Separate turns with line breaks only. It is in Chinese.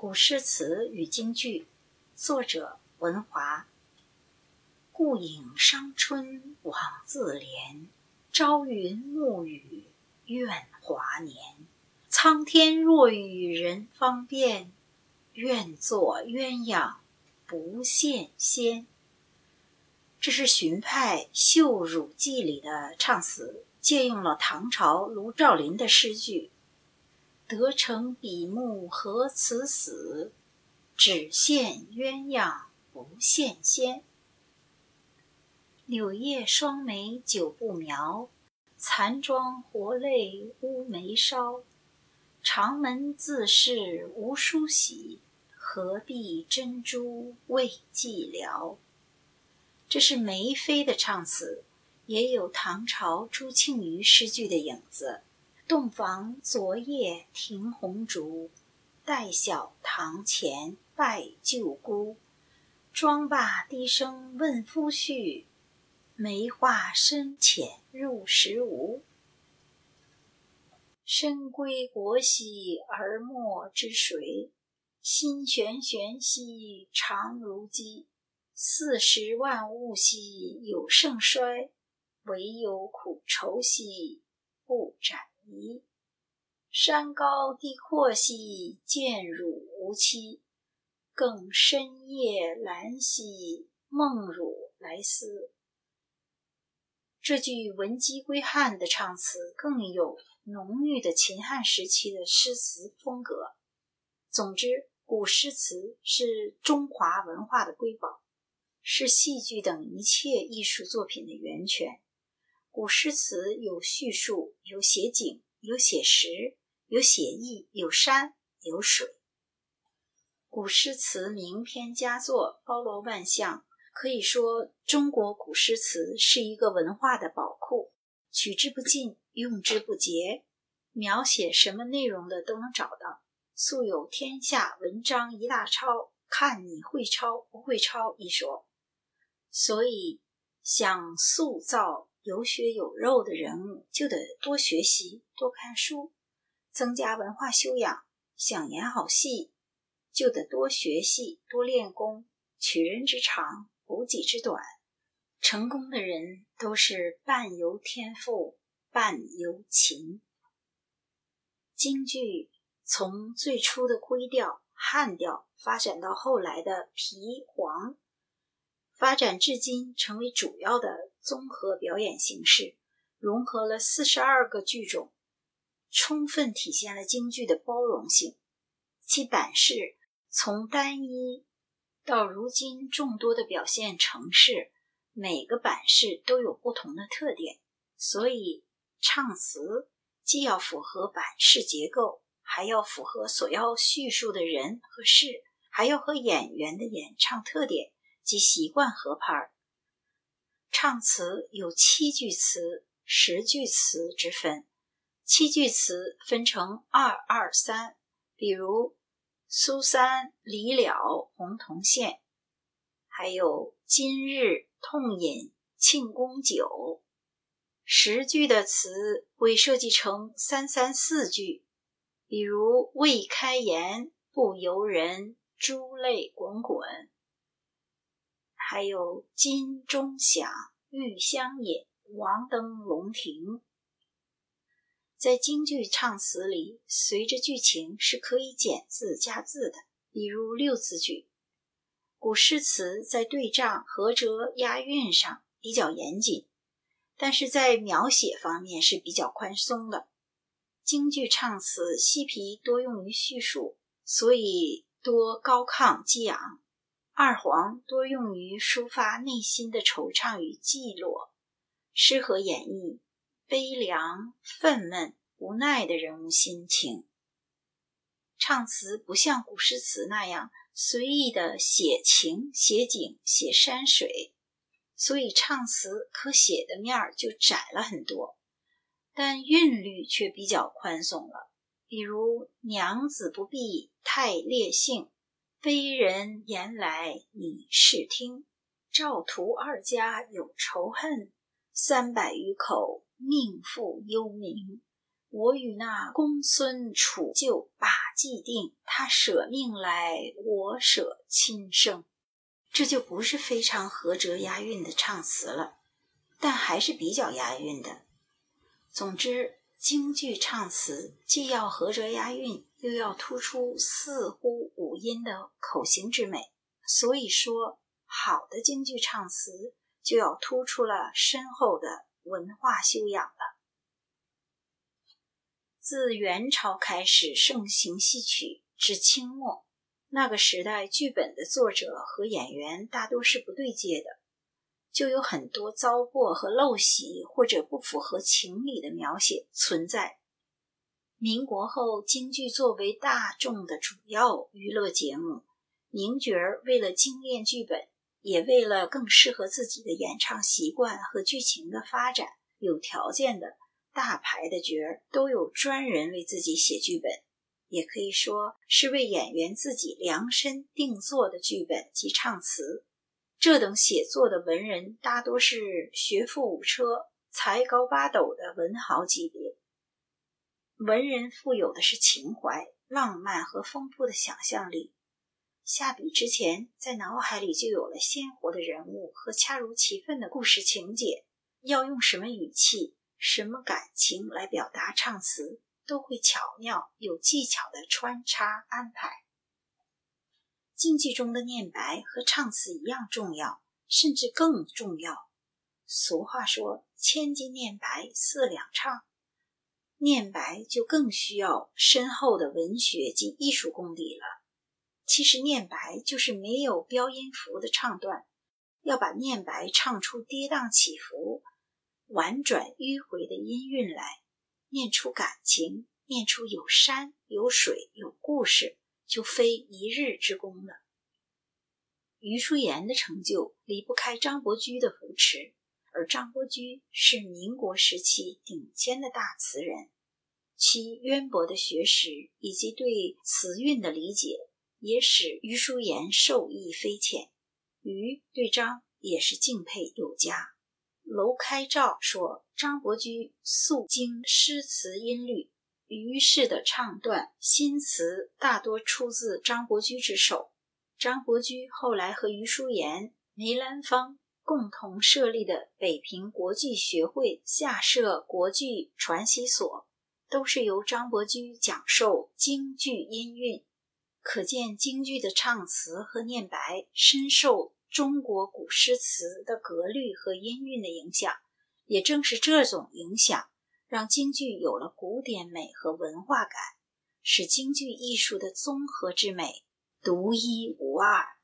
古诗词与京剧，作者文华。故影伤春枉自怜，朝云暮雨怨华年。苍天若与人方便，愿作鸳鸯不羡仙。这是荀派《绣乳记》里的唱词，借用了唐朝卢照邻的诗句。得成比目何辞死，只羡鸳鸯不羡仙。柳叶双眉久不描，残妆活泪乌眉梢。长门自是无梳洗，何必珍珠为寂寥？这是梅妃的唱词，也有唐朝朱庆余诗句的影子。洞房昨夜停红烛，待晓堂前拜舅姑。妆罢低声问夫婿，梅花深浅入时无？深闺国兮而莫之谁？心玄玄兮长如鸡。四时万物兮有盛衰，唯有苦愁兮不展。疑山高地阔兮，见汝无期；更深夜阑兮，梦汝来思。这句闻鸡归汉的唱词，更有浓郁的秦汉时期的诗词风格。总之，古诗词是中华文化的瑰宝，是戏剧等一切艺术作品的源泉。古诗词有叙述，有写景，有写实，有写意，有山，有水。古诗词名篇佳作包罗万象，可以说中国古诗词是一个文化的宝库，取之不尽，用之不竭，描写什么内容的都能找到。素有“天下文章一大抄，看你会抄不会抄”一说，所以想塑造。有血有肉的人物就得多学习、多看书，增加文化修养；想演好戏，就得多学戏、多练功，取人之长，补己之短。成功的人都是半由天赋，半由勤。京剧从最初的徽调、汉调发展到后来的皮黄。发展至今，成为主要的综合表演形式，融合了四十二个剧种，充分体现了京剧的包容性。其版式从单一到如今众多的表现程式，每个版式都有不同的特点，所以唱词既要符合版式结构，还要符合所要叙述的人和事，还要和演员的演唱特点。及习惯合拍儿，唱词有七句词、十句词之分。七句词分成二二三，比如“苏三离了洪洞县”，还有“今日痛饮庆功酒”。十句的词会设计成三三四句，比如“未开言不由人，珠泪滚滚”。还有金钟响，玉香饮，王登龙庭。在京剧唱词里，随着剧情是可以减字加字的，比如六字句。古诗词在对仗、合辙、押韵上比较严谨，但是在描写方面是比较宽松的。京剧唱词西皮多用于叙述，所以多高亢激昂。二黄多用于抒发内心的惆怅与寂落，适合演绎悲凉、愤懑、无奈的人物心情。唱词不像古诗词那样随意的写情、写景、写山水，所以唱词可写的面儿就窄了很多，但韵律却比较宽松了。比如“娘子不必太烈性”。非人言来你试听，赵屠二家有仇恨，三百余口命复幽冥。我与那公孙楚就把既定，他舍命来，我舍亲生。这就不是非常合辙押韵的唱词了，但还是比较押韵的。总之，京剧唱词既要合辙押韵，又要突出四呼五音的口型之美。所以说，好的京剧唱词就要突出了深厚的文化修养了。自元朝开始盛行戏曲，至清末。那个时代，剧本的作者和演员大多是不对接的，就有很多糟粕和陋习，或者不符合情理的描写存在。民国后，京剧作为大众的主要娱乐节目，名角儿为了精炼剧本，也为了更适合自己的演唱习惯和剧情的发展，有条件的大牌的角儿都有专人为自己写剧本。也可以说是为演员自己量身定做的剧本及唱词。这等写作的文人大多是学富五车、才高八斗的文豪级别。文人富有的是情怀、浪漫和丰富的想象力。下笔之前，在脑海里就有了鲜活的人物和恰如其分的故事情节。要用什么语气、什么感情来表达唱词？都会巧妙有技巧的穿插安排。京剧中的念白和唱词一样重要，甚至更重要。俗话说“千金念白四两唱”，念白就更需要深厚的文学及艺术功底了。其实念白就是没有标音符的唱段，要把念白唱出跌宕起伏、婉转迂回的音韵来。念出感情，念出有山有水有故事，就非一日之功了。余叔岩的成就离不开张伯驹的扶持，而张伯驹是民国时期顶尖的大词人，其渊博的学识以及对词韵的理解，也使余叔岩受益匪浅。余对张也是敬佩有加。楼开照说：“张伯驹素精诗词音律，于氏的唱段新词大多出自张伯驹之手。张伯驹后来和余叔岩、梅兰芳共同设立的北平国际学会下设国际传习所，都是由张伯驹讲授京剧音韵，可见京剧的唱词和念白深受。”中国古诗词的格律和音韵的影响，也正是这种影响，让京剧有了古典美和文化感，使京剧艺术的综合之美独一无二。